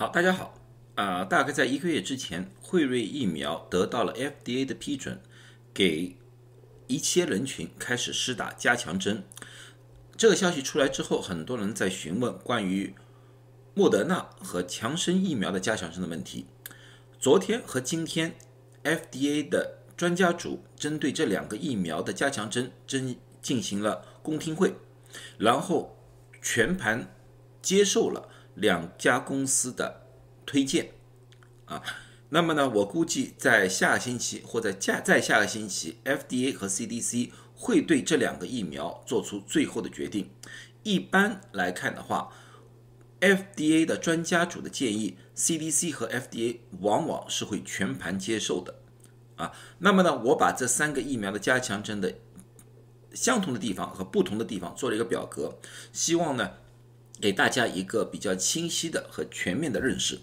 好，大家好，啊，大概在一个月之前，辉瑞疫苗得到了 FDA 的批准，给一些人群开始施打加强针。这个消息出来之后，很多人在询问关于莫德纳和强生疫苗的加强针的问题。昨天和今天，FDA 的专家组针对这两个疫苗的加强针针进行了公听会，然后全盘接受了。两家公司的推荐啊，那么呢，我估计在下个星期或者下再下个星期，FDA 和 CDC 会对这两个疫苗做出最后的决定。一般来看的话，FDA 的专家组的建议，CDC 和 FDA 往往是会全盘接受的啊。那么呢，我把这三个疫苗的加强针的相同的地方和不同的地方做了一个表格，希望呢。给大家一个比较清晰的和全面的认识。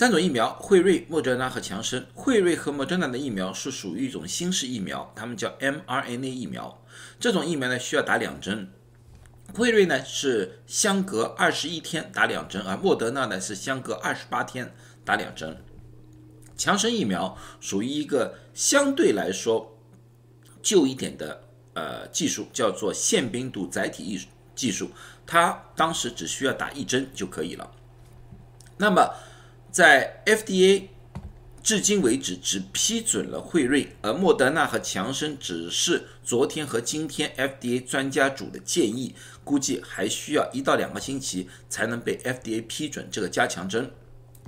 三种疫苗：辉瑞、莫德纳和强生。辉瑞和莫德纳的疫苗是属于一种新式疫苗，它们叫 mRNA 疫苗。这种疫苗呢需要打两针。辉瑞呢是相隔二十一天打两针，而莫德纳呢是相隔二十八天打两针。强生疫苗属于一个相对来说旧一点的。呃，技术叫做腺病毒载体艺技术，它当时只需要打一针就可以了。那么，在 FDA 至今为止只批准了辉瑞，而莫德纳和强生只是昨天和今天 FDA 专家组的建议，估计还需要一到两个星期才能被 FDA 批准这个加强针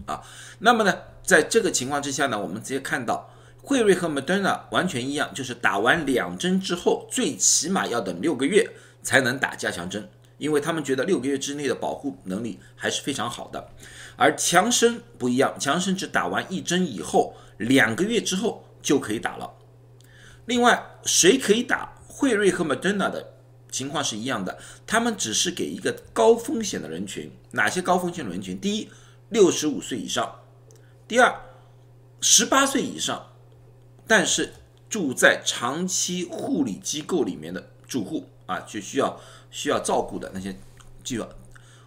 啊。那么呢，在这个情况之下呢，我们直接看到。辉瑞和 Moderna 完全一样，就是打完两针之后，最起码要等六个月才能打加强针，因为他们觉得六个月之内的保护能力还是非常好的。而强生不一样，强生只打完一针以后，两个月之后就可以打了。另外，谁可以打？辉瑞和 Moderna 的情况是一样的，他们只是给一个高风险的人群。哪些高风险人群？第一，六十五岁以上；第二，十八岁以上。但是住在长期护理机构里面的住户啊，就需要需要照顾的那些，记住，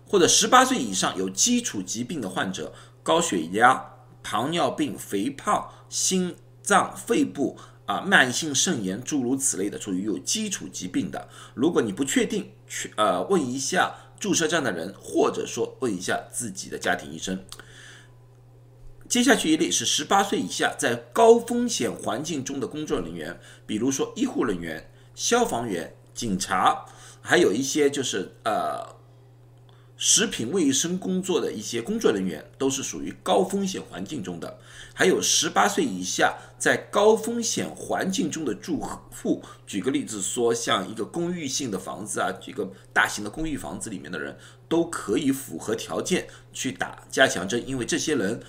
或者十八岁以上有基础疾病的患者，高血压、糖尿病、肥胖、心脏、肺部啊、慢性肾炎诸如此类的，属于有基础疾病的。如果你不确定，去呃问一下注射站的人，或者说问一下自己的家庭医生。接下去一类是十八岁以下在高风险环境中的工作人员，比如说医护人员、消防员、警察，还有一些就是呃食品卫生工作的一些工作人员，都是属于高风险环境中的。还有十八岁以下在高风险环境中的住户，举个例子说，像一个公寓性的房子啊，举个大型的公寓房子里面的人，都可以符合条件去打加强针，因为这些人。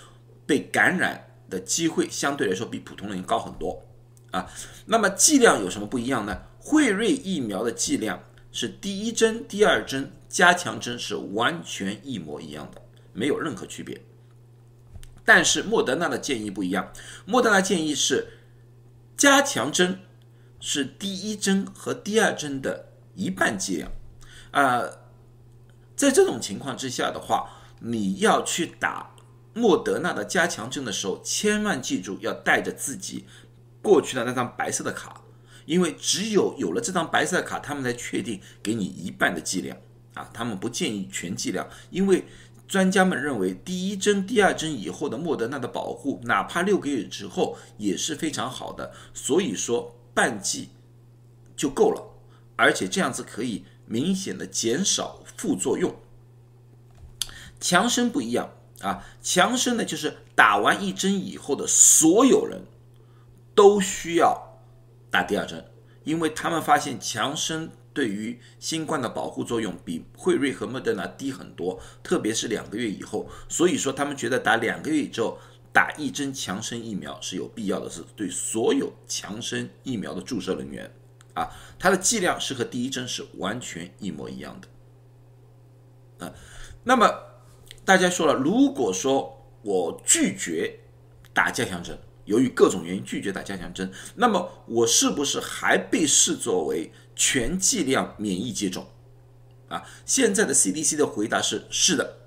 被感染的机会相对来说比普通人高很多啊。那么剂量有什么不一样呢？辉瑞疫苗的剂量是第一针、第二针加强针是完全一模一样的，没有任何区别。但是莫德纳的建议不一样，莫德纳建议是加强针是第一针和第二针的一半剂量啊。在这种情况之下的话，你要去打。莫德纳的加强针的时候，千万记住要带着自己过去的那张白色的卡，因为只有有了这张白色卡，他们才确定给你一半的剂量啊。他们不建议全剂量，因为专家们认为第一针、第二针以后的莫德纳的保护，哪怕六个月之后也是非常好的，所以说半剂就够了，而且这样子可以明显的减少副作用。强生不一样。啊，强生呢，就是打完一针以后的所有人都需要打第二针，因为他们发现强生对于新冠的保护作用比辉瑞和莫德纳低很多，特别是两个月以后，所以说他们觉得打两个月之后打一针强生疫苗是有必要的，是对所有强生疫苗的注射人员啊，它的剂量是和第一针是完全一模一样的，啊，那么。大家说了，如果说我拒绝打加强针，由于各种原因拒绝打加强针，那么我是不是还被视作为全剂量免疫接种？啊，现在的 CDC 的回答是是的，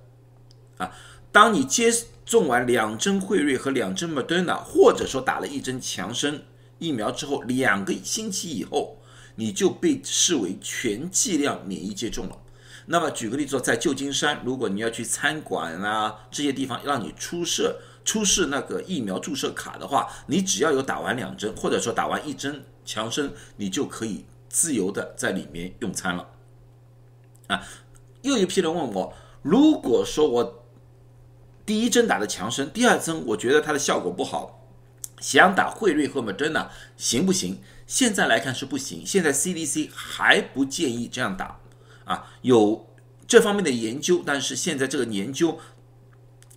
啊，当你接种完两针辉瑞和两针 Moderna，或者说打了一针强生疫苗之后，两个星期以后，你就被视为全剂量免疫接种了。那么举个例子，在旧金山，如果你要去餐馆啊这些地方让你出示出示那个疫苗注射卡的话，你只要有打完两针，或者说打完一针强生，你就可以自由的在里面用餐了。啊，又一批人问我，如果说我第一针打的强生，第二针我觉得它的效果不好，想打辉瑞和 Moderna 行不行？现在来看是不行，现在 CDC 还不建议这样打。啊，有这方面的研究，但是现在这个研究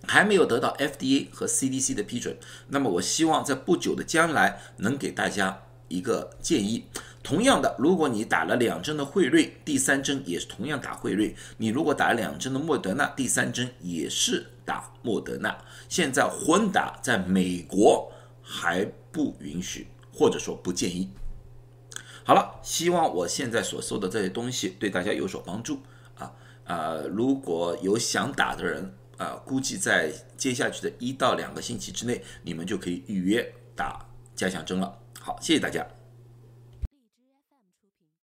还没有得到 FDA 和 CDC 的批准。那么我希望在不久的将来能给大家一个建议。同样的，如果你打了两针的辉瑞，第三针也是同样打辉瑞；你如果打了两针的莫德纳，第三针也是打莫德纳。现在混打在美国还不允许，或者说不建议。好了，希望我现在所说的这些东西对大家有所帮助啊啊！如果有想打的人啊，估计在接下去的一到两个星期之内，你们就可以预约打加强针了。好，谢谢大家。